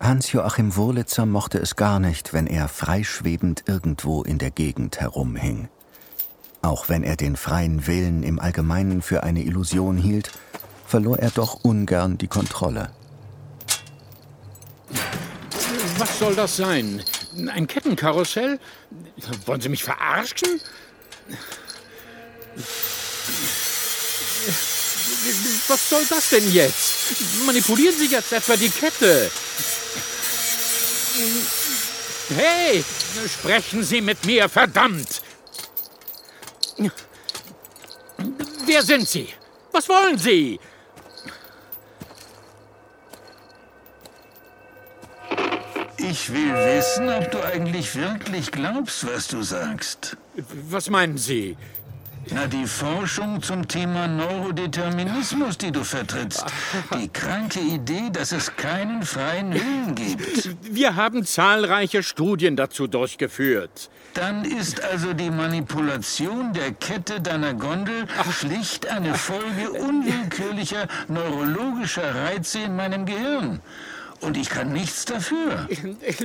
Hans-Joachim Wurlitzer mochte es gar nicht, wenn er freischwebend irgendwo in der Gegend herumhing. Auch wenn er den freien Willen im Allgemeinen für eine Illusion hielt, verlor er doch ungern die Kontrolle. Was soll das sein? Ein Kettenkarussell? Wollen Sie mich verarschen? Was soll das denn jetzt? Manipulieren Sie jetzt etwa die Kette? Hey, sprechen Sie mit mir, verdammt! Wer sind Sie? Was wollen Sie? Ich will wissen, ob du eigentlich wirklich glaubst, was du sagst. Was meinen Sie? Na, die Forschung zum Thema Neurodeterminismus, die du vertrittst. Die kranke Idee, dass es keinen freien Willen gibt. Wir haben zahlreiche Studien dazu durchgeführt. Dann ist also die Manipulation der Kette deiner Gondel schlicht eine Folge unwillkürlicher neurologischer Reize in meinem Gehirn. Und ich kann nichts dafür.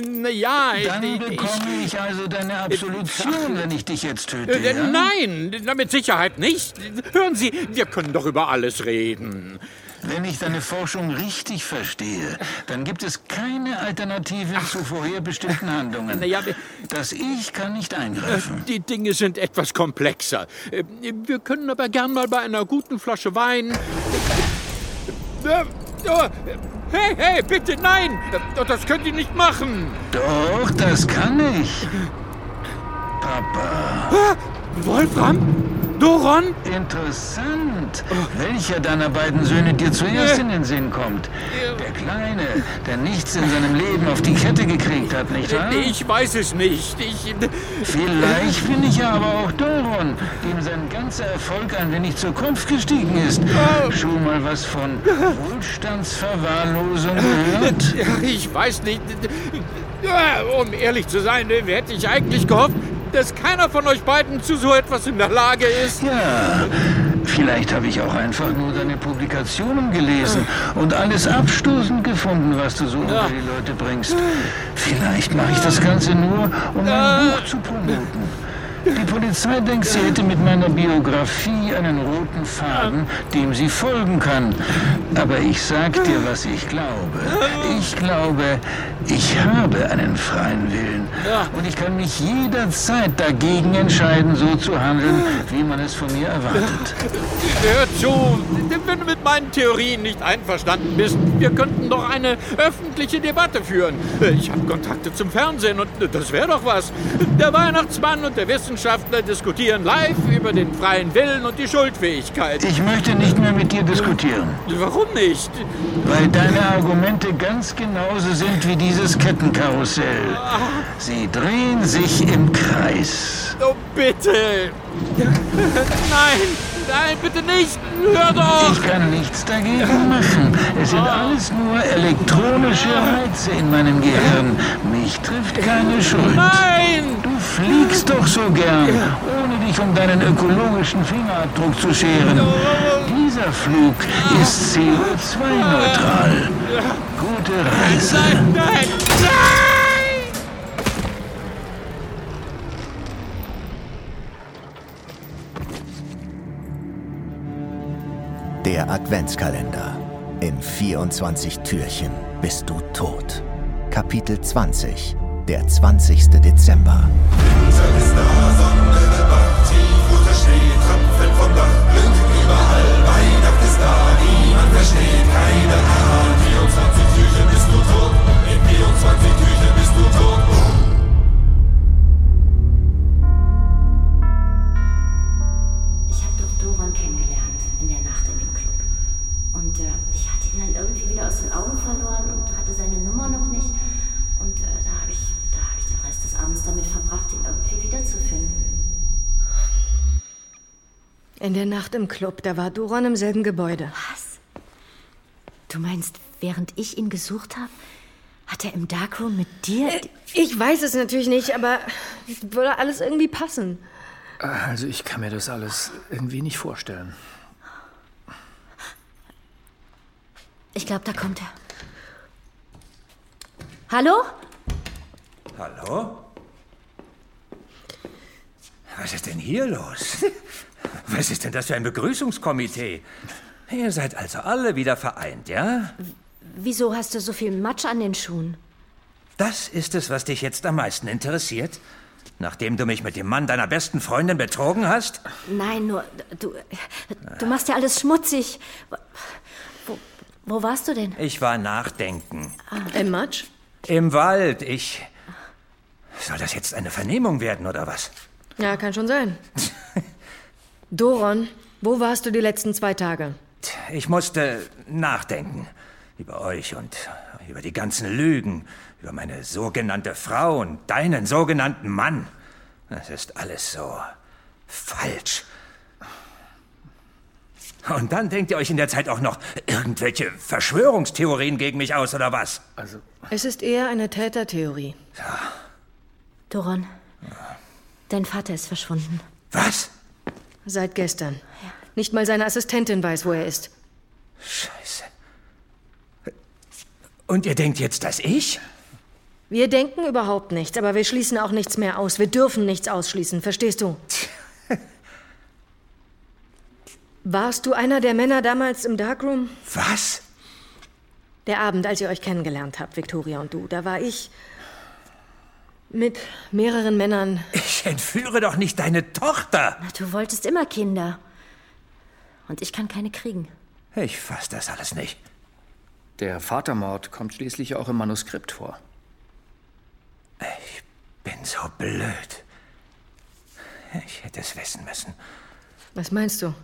Na ja, Dann bekomme ich also deine Absolution, wenn ich dich jetzt töte. Äh, Ja? Nein, mit Sicherheit nicht. Hören Sie, wir können doch über alles reden. Wenn ich deine Forschung richtig verstehe, dann gibt es keine Alternativen zu vorherbestimmten Handlungen. Na ja, Das Ich kann nicht eingreifen. Die Dinge sind etwas komplexer. Äh, Wir können aber gern mal bei einer guten Flasche Wein. Hey, hey, bitte, nein! Das können Sie nicht machen! Doch, das kann ich. Papa. Wolfram? Doron? Interessant. Welcher deiner beiden Söhne dir zuerst in den Sinn kommt? Der Kleine, der nichts in seinem Leben auf die Kette gekriegt hat, nicht wahr? Ich weiß es nicht. Ich. Vielleicht bin ich ja aber auch Doron, dem sein ganzer Erfolg ein wenig zur Kopf gestiegen ist. Schon mal was von Wohlstandsverwahrlosung gehört? Ich weiß nicht. Um ehrlich zu sein, hätte ich eigentlich gehofft, dass keiner von euch beiden zu so etwas in der Lage ist. Ja, vielleicht habe ich auch einfach nur deine Publikationen gelesen und alles abstoßend gefunden, was du so unter die Leute bringst. Vielleicht mache ich das Ganze nur, um mein Buch zu promoten. Die Polizei denkt, sie hätte mit meiner Biografie einen roten Faden, dem sie folgen kann. Aber ich sag dir, was ich glaube. Ich glaube, ich habe einen freien Willen. Und ich kann mich jederzeit dagegen entscheiden, so zu handeln, wie man es von mir erwartet. Hör zu, wenn du mit meinen Theorien nicht einverstanden bist, wir könnten doch eine öffentliche Debatte führen. Ich habe Kontakte zum Fernsehen und das wäre doch was. Der Weihnachtsmann und der Wissenschaftler diskutieren live über den freien Willen und die Schuldfähigkeit. Ich möchte nicht mehr mit dir diskutieren, Warum nicht? weil deine Argumente ganz genauso sind wie dieses Kettenkarussell. Sie drehen sich im Kreis. Oh, bitte. Nein, nein, bitte nicht. Hör doch. Ich kann nichts dagegen machen. Es sind alles nur elektronische Reize in meinem Gehirn. Mich trifft keine Schuld. Nein. Du fliegst doch so gern, ohne dich um deinen ökologischen Fingerabdruck zu scheren. Dieser Flug ist CO2-neutral. Gute Reise. Nein, nein, nein. Der Adventskalender. In 24 Türchen bist du tot. Kapitel 20. Der 20. Dezember. Ich Nacht im Club, da war Doron im selben Gebäude. Was? Du meinst, während ich ihn gesucht habe, hat er im Darkroom mit dir... Ich weiß es natürlich nicht, aber es würde alles irgendwie passen. Also ich kann mir das alles irgendwie nicht vorstellen. Ich glaube, da kommt er. Hallo? Hallo? Was ist denn hier los? Was ist denn das für ein Begrüßungskomitee? Ihr seid also alle wieder vereint, ja? Wieso hast du so viel Matsch an den Schuhen? Das ist es, was dich jetzt am meisten interessiert? Nachdem du mich mit dem Mann deiner besten Freundin betrogen hast? Nein, nur du, du machst ja alles schmutzig. Wo, wo warst du denn? Ich war nachdenken. Im Matsch? Im Wald. Ich. Soll das jetzt eine Vernehmung werden oder was? Ja, kann schon sein. Doron, wo warst du die letzten zwei Tage? Ich musste nachdenken. Über euch und über die ganzen Lügen. Über meine sogenannte Frau und deinen sogenannten Mann. Das ist alles so falsch. Und dann denkt ihr euch in der Zeit auch noch irgendwelche Verschwörungstheorien gegen mich aus, oder was? Also, Es ist eher eine Tätertheorie. Doron, dein Vater ist verschwunden. Was? Seit gestern. Nicht mal seine Assistentin weiß, wo er ist. Scheiße. Und ihr denkt jetzt, dass ich? Wir denken überhaupt nichts, aber wir schließen auch nichts mehr aus. Wir dürfen nichts ausschließen, verstehst du? Warst du einer der Männer damals im Darkroom? Was? Der Abend, als ihr euch kennengelernt habt, Victoria und du. Da war ich mit mehreren Männern. Ich entführe doch nicht deine Tochter. Na, Du wolltest immer Kinder. Und ich kann keine kriegen. Ich fass das alles nicht. der Vatermord kommt schließlich auch im Manuskript vor. Ich bin so blöd. Ich hätte es wissen müssen. Was meinst du?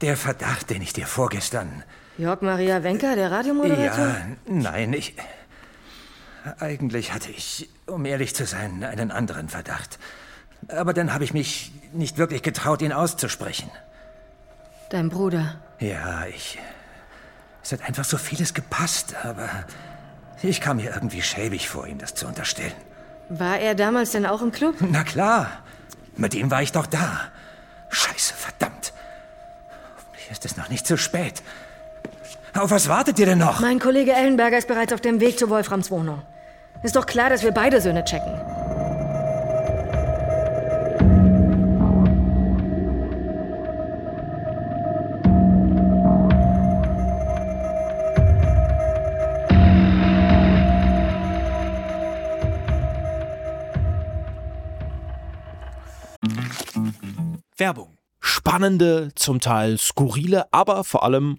Der Verdacht, den ich dir vorgestern. Jörg Maria Wenker, der Radiomoderator? Ja, nein, ich. Eigentlich hatte ich, um ehrlich zu sein, einen anderen Verdacht. Aber dann habe ich mich nicht wirklich getraut, ihn auszusprechen. Dein Bruder. Ja, ich. Es hat einfach so vieles gepasst, aber ich kam mir irgendwie schäbig vor, ihm das zu unterstellen. War er damals denn auch im Club? Na klar, mit ihm war ich doch da. Scheiße, verdammt. Hoffentlich ist es noch nicht zu spät. Auf was wartet ihr denn noch? Mein Kollege Ellenberger ist bereits auf dem Weg zu Wolframs Wohnung. Ist doch klar, dass wir beide Söhne checken. Werbung. Spannende, zum Teil skurrile, aber vor allem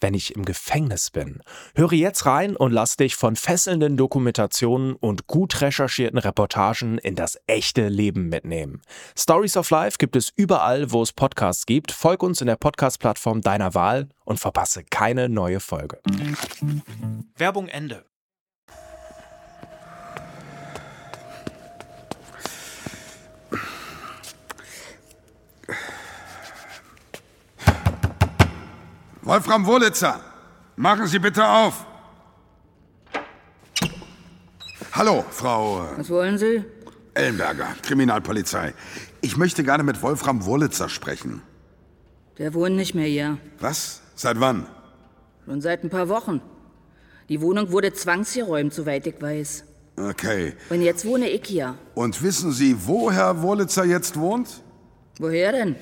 wenn ich im Gefängnis bin? Höre jetzt rein und lass dich von fesselnden Dokumentationen und gut recherchierten Reportagen in das echte Leben mitnehmen. Stories of Life gibt es überall, wo es Podcasts gibt. Folg uns in der Podcast-Plattform deiner Wahl und verpasse keine neue Folge. Werbung Ende. Wolfram Wurlitzer, machen Sie bitte auf. Hallo, Frau äh, Was wollen Sie? Ellenberger, Kriminalpolizei. Ich möchte gerne mit Wolfram Wurlitzer sprechen. Der wohnt nicht mehr hier. Was? Seit wann? Schon seit ein paar Wochen. Die Wohnung wurde zwangsgeräumt, soweit ich weiß. Okay. Und jetzt wohne ich hier. Und wissen Sie, wo Herr Wurlitzer jetzt wohnt? Woher denn?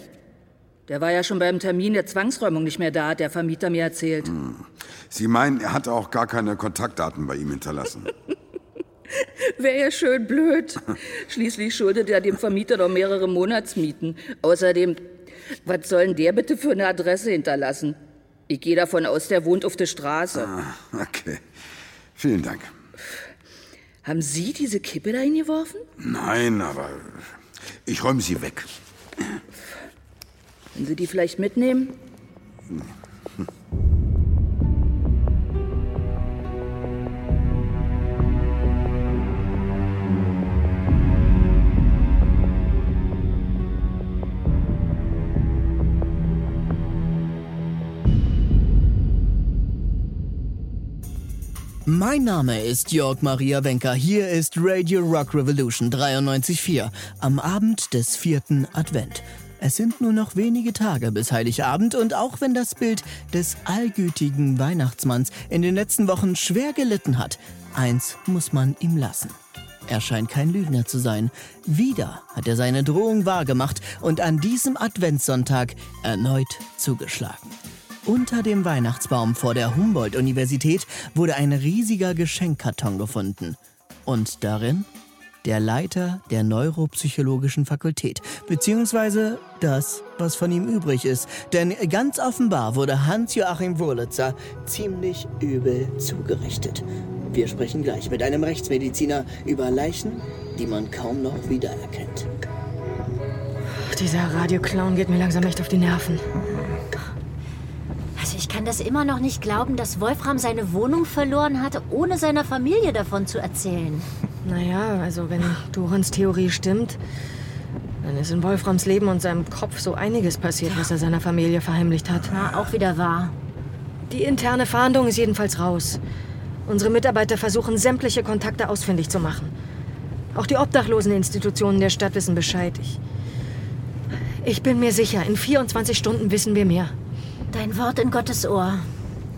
Der war ja schon beim Termin der Zwangsräumung nicht mehr da, hat der Vermieter mir erzählt. Sie meinen, er hat auch gar keine Kontaktdaten bei ihm hinterlassen. Wäre ja schön blöd. Schließlich schuldet er dem Vermieter noch mehrere Monatsmieten. Außerdem, was soll denn der bitte für eine Adresse hinterlassen? Ich gehe davon aus, der wohnt auf der Straße. Ah, okay. Vielen Dank. Haben Sie diese Kippe da hingeworfen? Nein, aber ich räume sie weg. Können Sie die vielleicht mitnehmen? Mein Name ist Jörg Maria Wenker. Hier ist Radio Rock Revolution 93.4 am Abend des vierten Advent. Es sind nur noch wenige Tage bis Heiligabend und auch wenn das Bild des allgütigen Weihnachtsmanns in den letzten Wochen schwer gelitten hat, eins muss man ihm lassen. Er scheint kein Lügner zu sein. Wieder hat er seine Drohung wahrgemacht und an diesem Adventssonntag erneut zugeschlagen. Unter dem Weihnachtsbaum vor der Humboldt-Universität wurde ein riesiger Geschenkkarton gefunden. Und darin der Leiter der neuropsychologischen Fakultät, beziehungsweise das, was von ihm übrig ist. Denn ganz offenbar wurde Hans-Joachim Wurlitzer ziemlich übel zugerichtet. Wir sprechen gleich mit einem Rechtsmediziner über Leichen, die man kaum noch wiedererkennt. Dieser Radioclown geht mir langsam echt auf die Nerven. Also ich kann das immer noch nicht glauben, dass Wolfram seine Wohnung verloren hat, ohne seiner Familie davon zu erzählen. Naja, also wenn Dorans Theorie stimmt, dann ist in Wolframs Leben und seinem Kopf so einiges passiert, was er seiner Familie verheimlicht hat. Na, auch wieder wahr. Die interne Fahndung ist jedenfalls raus. Unsere Mitarbeiter versuchen, sämtliche Kontakte ausfindig zu machen. Auch die Obdachloseninstitutionen der Stadt wissen Bescheid. Ich, ich bin mir sicher, in 24 Stunden wissen wir mehr. Dein Wort in Gottes Ohr.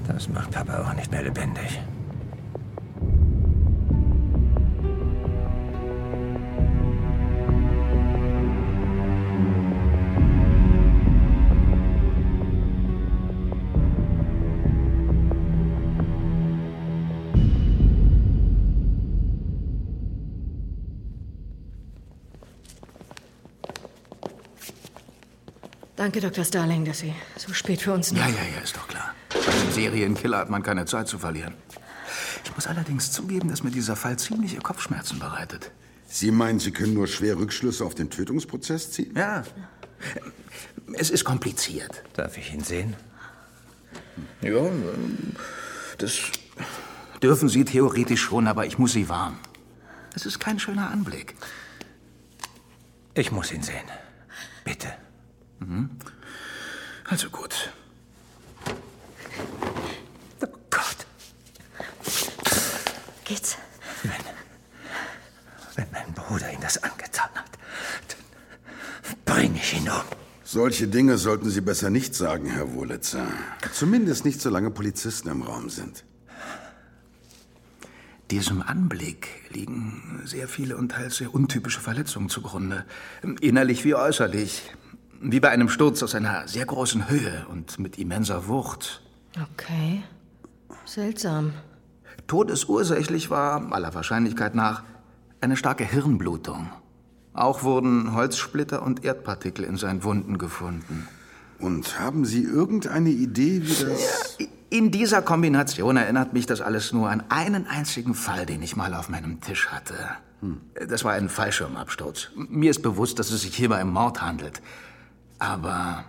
Das macht Papa auch nicht mehr lebendig. Danke, Dr. Starling, dass Sie so spät für uns noch... Ja, ja, ja, ist doch klar. Bei einem Serienkiller hat man keine Zeit zu verlieren. Ich muss allerdings zugeben, dass mir dieser Fall ziemliche Kopfschmerzen bereitet. Sie meinen, Sie können nur schwer Rückschlüsse auf den Tötungsprozess ziehen? Ja. Es ist kompliziert. Darf ich ihn sehen? Ja, das dürfen Sie theoretisch schon, aber ich muss Sie warnen. Es ist kein schöner Anblick. Ich muss ihn sehen. Bitte. Mhm. Also gut. Oh Gott. Geht's? Wenn, wenn mein Bruder ihm das angetan hat, dann bringe ich ihn um. Solche Dinge sollten Sie besser nicht sagen, Herr Wurlitzer. Zumindest nicht, solange Polizisten im Raum sind. Diesem Anblick liegen sehr viele und teils sehr untypische Verletzungen zugrunde. Innerlich wie äußerlich. Wie bei einem Sturz aus einer sehr großen Höhe und mit immenser Wucht. Okay. Seltsam. Todesursächlich war, aller Wahrscheinlichkeit nach, eine starke Hirnblutung. Auch wurden Holzsplitter und Erdpartikel in seinen Wunden gefunden. Und haben Sie irgendeine Idee, wie das... Ja, in dieser Kombination erinnert mich das alles nur an einen einzigen Fall, den ich mal auf meinem Tisch hatte. Hm. Das war ein Fallschirmabsturz. Mir ist bewusst, dass es sich hierbei um Mord handelt. Aber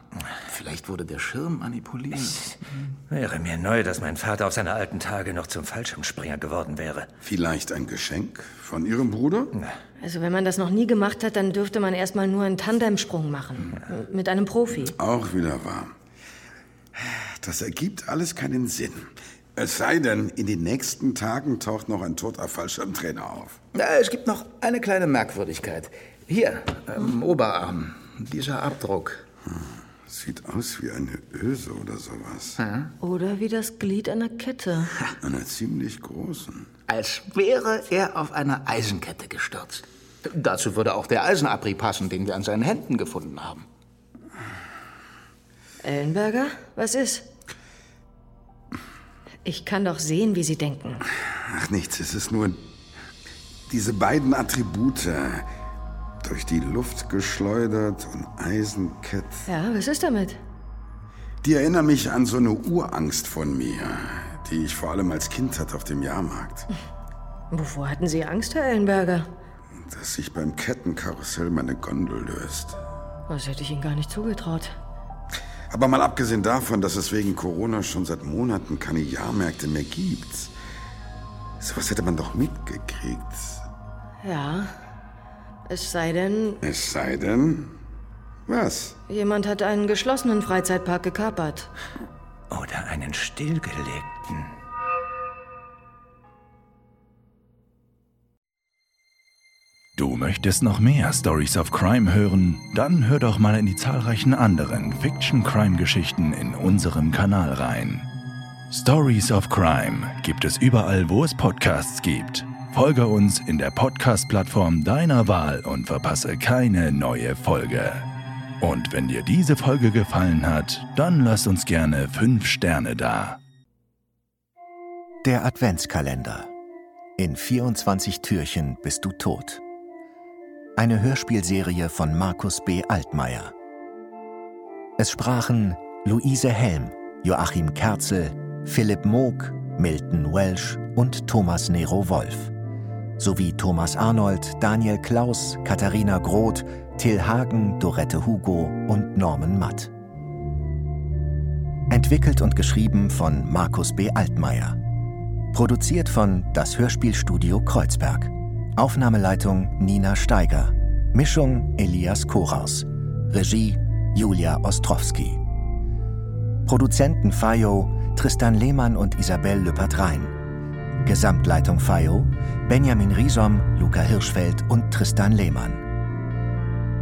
vielleicht wurde der Schirm manipuliert. Es wäre mir neu, dass mein Vater auf seine alten Tage noch zum Fallschirmspringer geworden wäre. Vielleicht ein Geschenk von Ihrem Bruder? Also wenn man das noch nie gemacht hat, dann dürfte man erstmal nur einen Tandemsprung machen. Mit einem Profi. Auch wieder wahr. Das ergibt alles keinen Sinn. Es sei denn, in den nächsten Tagen taucht noch ein toter Fallschirmtrainer auf. Es gibt noch eine kleine Merkwürdigkeit. Hier, am Oberarm. Dieser Abdruck. Sieht aus wie eine Öse oder sowas. Ja. Oder wie das Glied einer Kette. Einer ziemlich großen. Als wäre er auf einer Eisenkette gestürzt. Dazu würde auch der Eisenabrieb passen, den wir an seinen Händen gefunden haben. Ellenberger, was ist? Ich kann doch sehen, wie Sie denken. Ach, nichts. Es ist nur diese beiden Attribute. Durch die Luft geschleudert und Eisenkette. Ja, was ist damit? Die erinnern mich an so eine Urangst von mir, die ich vor allem als Kind hatte auf dem Jahrmarkt. Wovor hatten Sie Angst, Herr Ellenberger? Dass sich beim Kettenkarussell meine Gondel löst. Das hätte ich Ihnen gar nicht zugetraut. Aber mal abgesehen davon, dass es wegen Corona schon seit Monaten keine Jahrmärkte mehr gibt. Sowas hätte man doch mitgekriegt. Ja. Es sei denn. Es sei denn. Was? Jemand hat einen geschlossenen Freizeitpark gekapert. Oder einen stillgelegten. Du möchtest noch mehr Stories of Crime hören? Dann hör doch mal in die zahlreichen anderen Fiction Crime Geschichten in unserem Kanal rein. Stories of Crime gibt es überall, wo es Podcasts gibt Folge uns in der Podcast-Plattform deiner Wahl und verpasse keine neue Folge. Und wenn dir diese Folge gefallen hat, dann lass uns gerne 5 Sterne da. Der Adventskalender. In 24 Türchen bist du tot. Eine Hörspielserie von Markus B. Altmaier. Es sprachen Luise Helm, Joachim Kerzel, Philipp Moog, Milton Welsh und Thomas Nero Wolf. Sowie Thomas Arnold, Daniel Klaus, Katharina Groth, Till Hagen, Dorette Hugo und Norman Matt. Entwickelt und geschrieben von Markus B. Altmaier. Produziert von Das Hörspielstudio Kreuzberg. Aufnahmeleitung Nina Steiger. Mischung Elias Koraus. Regie Julia Ostrowski. Produzenten FAIO Tristan Lehmann und Isabel Lüppert-Rhein. Gesamtleitung FAIO Benjamin Riesom, Luca Hirschfeld und Tristan Lehmann.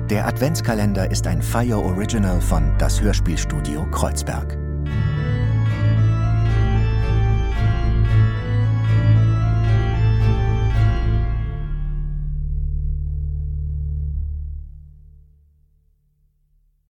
Der Adventskalender ist ein FAIO Original von Das Hörspielstudio Kreuzberg.